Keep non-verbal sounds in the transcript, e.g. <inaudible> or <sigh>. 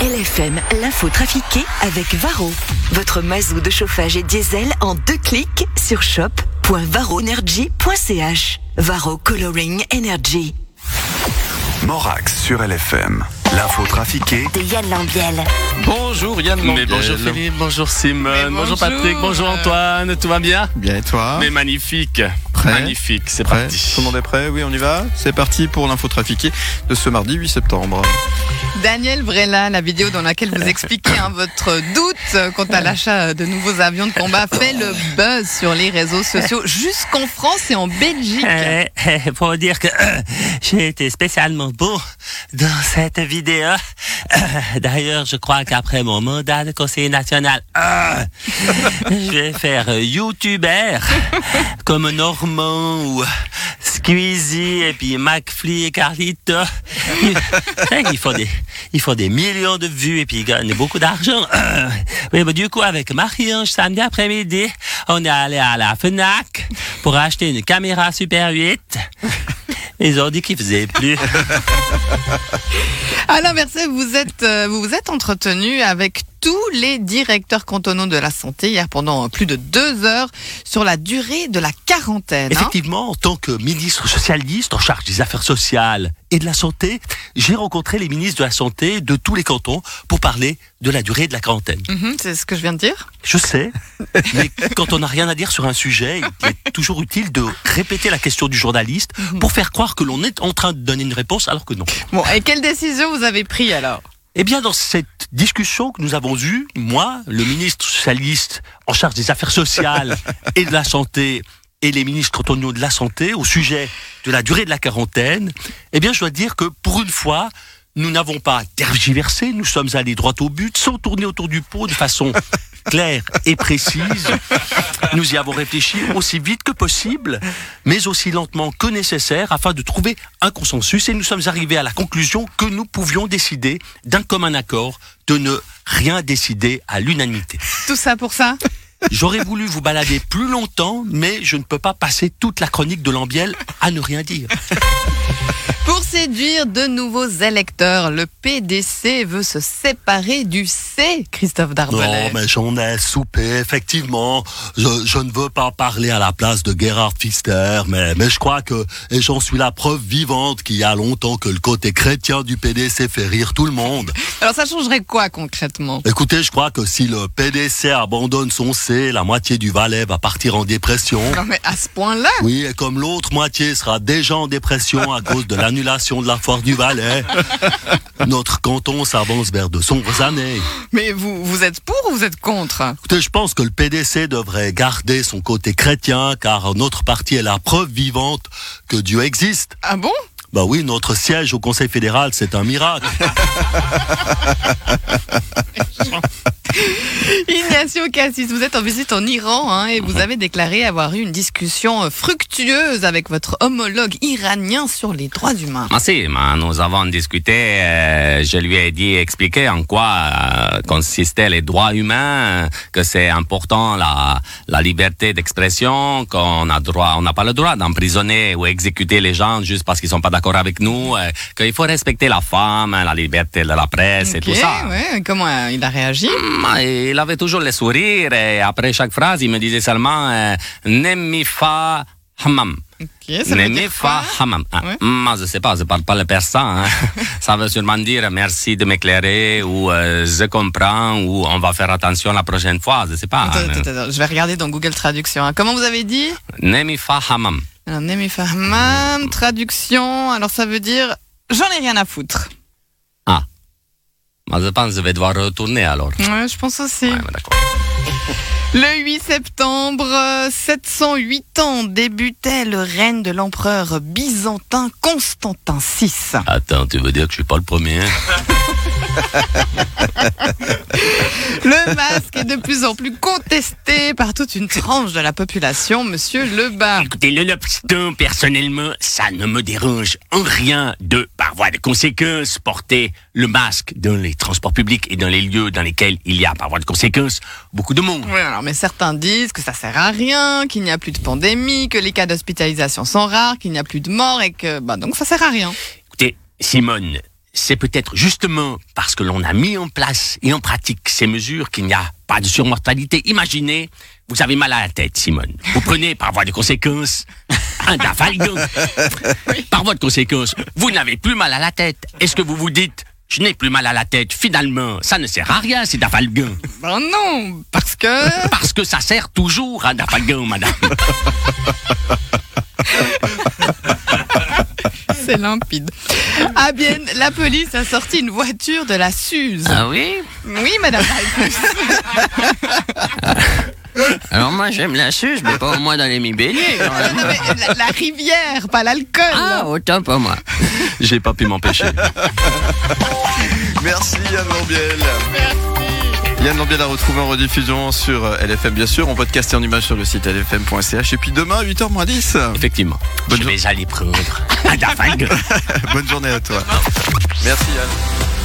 LFM, l'info trafiquée avec Varro. Votre mazou de chauffage et diesel en deux clics sur shop.varroenergy.ch. Varro Coloring Energy. Morax sur LFM. L'info trafiquée De Yann Lambiel. Bonjour Yann Mais Lambiel. bonjour Philippe, bonjour Simone, bonjour. Patrick, bonjour Antoine, tout va bien? Bien et toi? Mais magnifique, Prêt magnifique, c'est Prêt parti. Tout le monde est prêt Oui, on y va C'est parti pour l'info trafiquée de ce mardi 8 septembre. Daniel Vrela, la vidéo dans laquelle vous <laughs> expliquez hein, votre doute quant à l'achat de nouveaux avions de combat fait le buzz sur les réseaux sociaux <laughs> jusqu'en France et en Belgique. Euh, euh, pour dire que euh, j'ai été spécialement beau dans cette vidéo. Euh, D'ailleurs, je crois qu'après mon mandat de conseiller national, euh, <laughs> je vais faire youtubeur comme Ou Squeezie et puis McFly et Carlito. <laughs> Eh, Il faut des, il faut des millions de vues et puis ils gagnent beaucoup d'argent. Euh, oui, bah, du coup, avec Marie-Ange, samedi après-midi, on est allé à la FNAC pour acheter une caméra Super 8. Ils ont dit qu'ils faisaient plus. <laughs> À l'inverse, vous êtes, euh, vous vous êtes entretenu avec tous les directeurs cantonaux de la santé hier pendant plus de deux heures sur la durée de la quarantaine. hein. Effectivement, en tant que ministre socialiste en charge des affaires sociales et de la santé, j'ai rencontré les ministres de la santé de tous les cantons pour parler de la durée de la quarantaine. Mhm, c'est ce que je viens de dire. Je sais, mais quand on n'a rien à dire sur un sujet, il est toujours utile de répéter la question du journaliste pour faire croire que l'on est en train de donner une réponse alors que non. Bon, et quelle décision vous avez prise alors? Eh bien, dans cette discussion que nous avons eue, moi, le ministre socialiste en charge des affaires sociales <laughs> et de la santé, et les ministres cantonaux de la santé, au sujet de la durée de la quarantaine, eh bien, je dois dire que pour une fois, nous n'avons pas tergiversé, nous sommes allés droit au but, sans tourner autour du pot, de façon <laughs> claire et précise. Nous y avons réfléchi aussi vite que possible, mais aussi lentement que nécessaire, afin de trouver un consensus. Et nous sommes arrivés à la conclusion que nous pouvions décider d'un commun accord de ne rien décider à l'unanimité. Tout ça pour ça? J'aurais voulu vous balader plus longtemps, mais je ne peux pas passer toute la chronique de Lambiel à ne rien dire. Pour séduire de nouveaux électeurs, le PDC veut se séparer du C, Christophe Non, Darbelet. mais j'en ai soupé, effectivement. Je, je ne veux pas parler à la place de Gerhard Pfister, mais, mais je crois que, et j'en suis la preuve vivante qu'il y a longtemps que le côté chrétien du PDC fait rire tout le monde. Alors ça changerait quoi concrètement? Écoutez, je crois que si le PDC abandonne son C, la moitié du Valais va partir en dépression. Non mais à ce point-là? Oui, et comme l'autre moitié sera déjà en dépression à cause de l'annulation de la foire du Valais, <laughs> notre canton s'avance vers de sombres années. Mais vous, vous êtes pour ou vous êtes contre? Écoutez, je pense que le PDC devrait garder son côté chrétien, car notre parti est la preuve vivante que Dieu existe. Ah bon? Bah oui, notre siège au Conseil fédéral, c'est un miracle. <laughs> Ignacio Cassis, vous êtes en visite en Iran hein, et vous avez déclaré avoir eu une discussion euh, fructueuse avec votre homologue iranien sur les droits humains. Ah si, nous avons discuté, euh, je lui ai dit, expliqué en quoi euh, consistaient les droits humains, que c'est important la, la liberté d'expression, qu'on a droit, on n'a pas le droit d'emprisonner ou exécuter les gens juste parce qu'ils sont pas d'accord avec nous, euh, qu'il faut respecter la femme, la liberté de la presse et tout ça. ouais, comment euh, il a réagi? Ah, Il avait toujours le sourire et après chaque phrase, il me disait seulement euh, Nemi fa hammam. Ok, ça veut Nemi dire fa hammam. Ah, Ouais. Moi, je sais pas, je parle pas le persan. hein. <laughs> ça veut sûrement dire merci de m'éclairer ou euh, je comprends ou on va faire attention la prochaine fois, je sais pas. Attends, hein. attends, attends, je vais regarder dans Google Traduction. hein. Comment vous avez dit? Nemi fa hammam. Alors, Nemi Fahmam, traduction, alors ça veut dire j'en ai rien à foutre. Moi, je pense que je vais devoir retourner alors. Ouais, je pense aussi. Ouais. Le 8 septembre, euh, 708 ans débutait le règne de l'empereur byzantin Constantin VI. Attends, tu veux dire que je suis pas le premier hein? <laughs> Le masque est de plus en plus contesté par toute une tranche de la population, monsieur Lebas. Écoutez, le lobster, personnellement, ça ne me dérange en rien de, par voie de conséquence, porter le masque dans les transports publics et dans les lieux dans lesquels il y a, par voie de conséquence, beaucoup de monde. Oui, alors, mais certains disent que ça sert à rien, qu'il n'y a plus de pandémie, que les cas d'hospitalisation sont rares, qu'il n'y a plus de morts et que, bah, donc ça sert à rien. Écoutez, Simone, c'est peut-être justement parce que l'on a mis en place et en pratique ces mesures qu'il n'y a pas de surmortalité. Imaginez, vous avez mal à la tête, Simone. Vous prenez par voie de conséquence un dafalgan. Par voie de conséquence, vous n'avez plus mal à la tête. Est-ce que vous vous dites, je n'ai plus mal à la tête, finalement, ça ne sert à rien, ces dafalgan. Ben non, parce que... Parce que ça sert toujours à dafalgan, madame. <laughs> C'est limpide. Ah bien, la police a sorti une voiture de la Suze. Ah oui Oui, madame. <laughs> Alors moi j'aime la suce, mais pas au moins dans les mi-béliers. <laughs> la, la rivière, pas l'alcool. Ah, autant pour moi. J'ai pas pu m'empêcher. <laughs> Merci Yann Lambiel. Yann Lambiel a retrouvé en rediffusion sur euh, LFM bien sûr, en podcast et en image sur le site lfm.ch et puis demain 8h 10. Effectivement. Bonne je vais aller prendre. <laughs> Bonne journée à toi. Merci Yann.